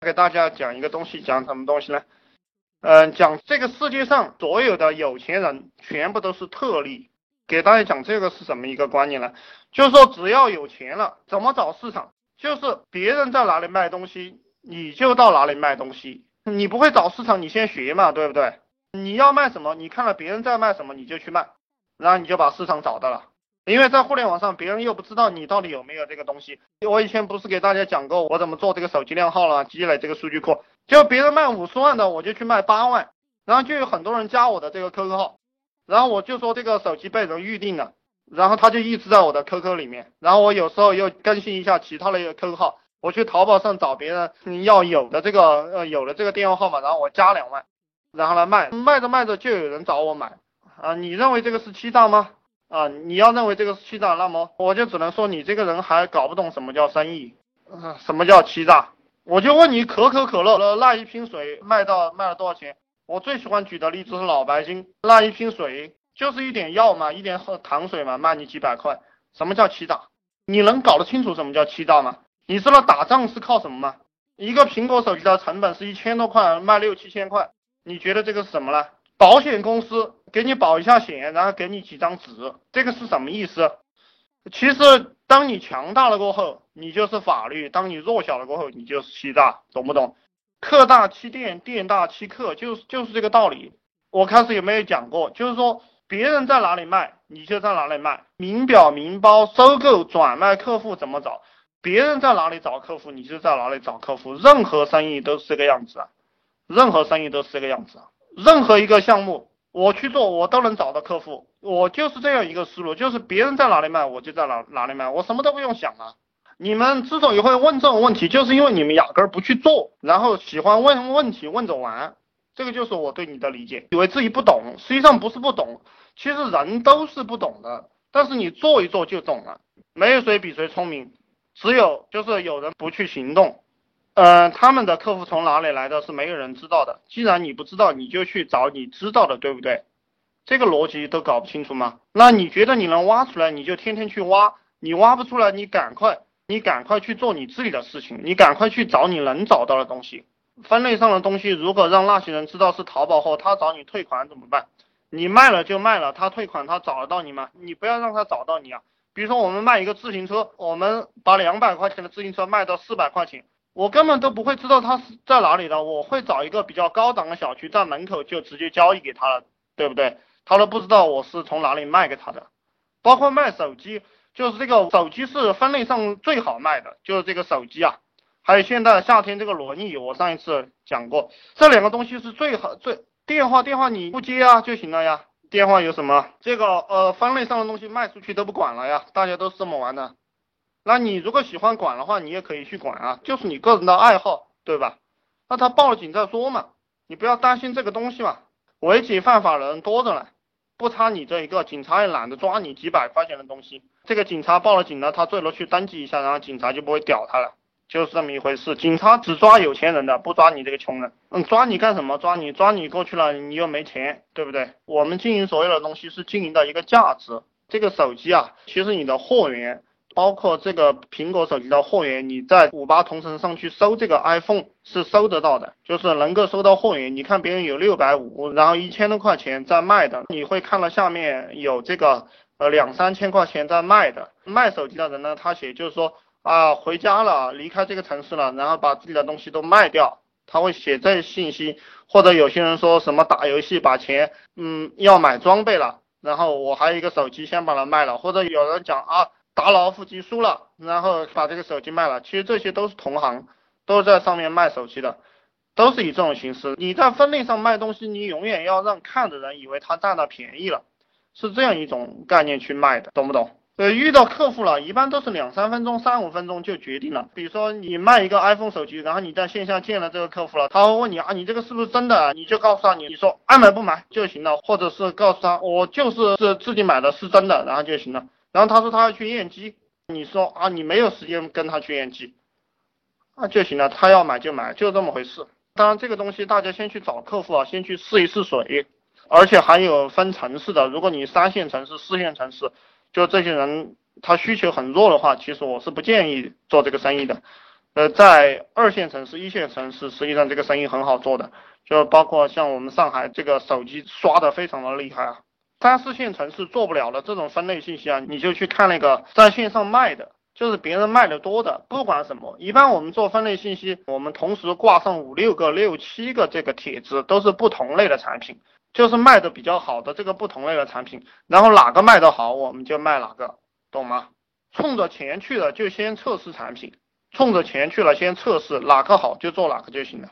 给大家讲一个东西，讲什么东西呢？嗯，讲这个世界上所有的有钱人全部都是特例。给大家讲这个是什么一个观念呢？就是说只要有钱了，怎么找市场？就是别人在哪里卖东西，你就到哪里卖东西。你不会找市场，你先学嘛，对不对？你要卖什么，你看了别人在卖什么，你就去卖，然后你就把市场找到了。因为在互联网上，别人又不知道你到底有没有这个东西。我以前不是给大家讲过我怎么做这个手机靓号了，积累这个数据库。就别人卖五十万的，我就去卖八万，然后就有很多人加我的这个 QQ 号，然后我就说这个手机被人预定了，然后他就一直在我的 QQ 里面，然后我有时候又更新一下其他的一个 QQ 号，我去淘宝上找别人要有的这个呃有的这个电话号码，然后我加两万，然后来卖，卖着卖着就有人找我买啊，你认为这个是欺诈吗？啊，你要认为这个是欺诈，那么我就只能说你这个人还搞不懂什么叫生意，什么叫欺诈？我就问你，可口可乐那一瓶水卖到卖了多少钱？我最喜欢举的例子是脑白金，那一瓶水就是一点药嘛，一点糖水嘛，卖你几百块，什么叫欺诈？你能搞得清楚什么叫欺诈吗？你知道打仗是靠什么吗？一个苹果手机的成本是一千多块，卖六七千块，你觉得这个是什么呢？保险公司给你保一下险，然后给你几张纸，这个是什么意思？其实，当你强大了过后，你就是法律；当你弱小了过后，你就是欺诈，懂不懂？客大欺店，店大欺客，就是就是这个道理。我开始有没有讲过？就是说，别人在哪里卖，你就在哪里卖。名表、名包收购、转卖客户怎么找？别人在哪里找客户，你就在哪里找客户。任何生意都是这个样子啊，任何生意都是这个样子啊。任何一个项目我去做，我都能找到客户。我就是这样一个思路，就是别人在哪里卖，我就在哪哪里卖，我什么都不用想啊。你们之所以会问这种问题，就是因为你们压根儿不去做，然后喜欢问问题问着玩。这个就是我对你的理解，以为自己不懂，实际上不是不懂，其实人都是不懂的，但是你做一做就懂了。没有谁比谁聪明，只有就是有人不去行动。嗯，他们的客户从哪里来的是没有人知道的。既然你不知道，你就去找你知道的，对不对？这个逻辑都搞不清楚吗？那你觉得你能挖出来，你就天天去挖；你挖不出来，你赶快，你赶快去做你自己的事情，你赶快去找你能找到的东西。分类上的东西，如果让那些人知道是淘宝货，他找你退款怎么办？你卖了就卖了，他退款他找得到你吗？你不要让他找到你啊！比如说我们卖一个自行车，我们把两百块钱的自行车卖到四百块钱。我根本都不会知道他是在哪里的，我会找一个比较高档的小区，在门口就直接交易给他了，对不对？他都不知道我是从哪里卖给他的。包括卖手机，就是这个手机是分类上最好卖的，就是这个手机啊，还有现在夏天这个轮椅，我上一次讲过，这两个东西是最好最电话电话你不接啊就行了呀，电话有什么？这个呃分类上的东西卖出去都不管了呀，大家都是这么玩的。那你如果喜欢管的话，你也可以去管啊，就是你个人的爱好，对吧？那他报了警再说嘛，你不要担心这个东西嘛。违纪犯法的人多着呢，不差你这一个，警察也懒得抓你几百块钱的东西。这个警察报了警了，他最多去登记一下，然后警察就不会屌他了，就是这么一回事。警察只抓有钱人的，不抓你这个穷人。嗯，抓你干什么？抓你抓你过去了，你又没钱，对不对？我们经营所有的东西是经营的一个价值。这个手机啊，其实你的货源。包括这个苹果手机的货源，你在五八同城上去搜这个 iPhone 是搜得到的，就是能够搜到货源。你看别人有六百五，然后一千多块钱在卖的，你会看到下面有这个呃两三千块钱在卖的。卖手机的人呢，他写就是说啊回家了，离开这个城市了，然后把自己的东西都卖掉，他会写这信息。或者有些人说什么打游戏把钱嗯要买装备了，然后我还有一个手机先把它卖了。或者有人讲啊。打老虎机输了，然后把这个手机卖了。其实这些都是同行，都是在上面卖手机的，都是以这种形式。你在分类上卖东西，你永远要让看的人以为他占到便宜了，是这样一种概念去卖的，懂不懂？呃，遇到客户了，一般都是两三分钟、三五分钟就决定了。比如说你卖一个 iPhone 手机，然后你在线下见了这个客户了，他会问你啊，你这个是不是真的？你就告诉他，你说爱买不买就行了，或者是告诉他我就是是自己买的是真的，然后就行了。然后他说他要去验机，你说啊你没有时间跟他去验机，那就行了，他要买就买，就这么回事。当然这个东西大家先去找客户啊，先去试一试水，而且还有分城市的，如果你三线城市、四线城市，就这些人他需求很弱的话，其实我是不建议做这个生意的。呃，在二线城市、一线城市，实际上这个生意很好做的，就包括像我们上海这个手机刷的非常的厉害啊。三四线城市做不了的这种分类信息啊，你就去看那个在线上卖的，就是别人卖的多的，不管什么。一般我们做分类信息，我们同时挂上五六个、六七个这个帖子，都是不同类的产品，就是卖的比较好的这个不同类的产品，然后哪个卖的好，我们就卖哪个，懂吗？冲着钱去了，就先测试产品。冲着钱去了，先测试哪个好就做哪个就行了。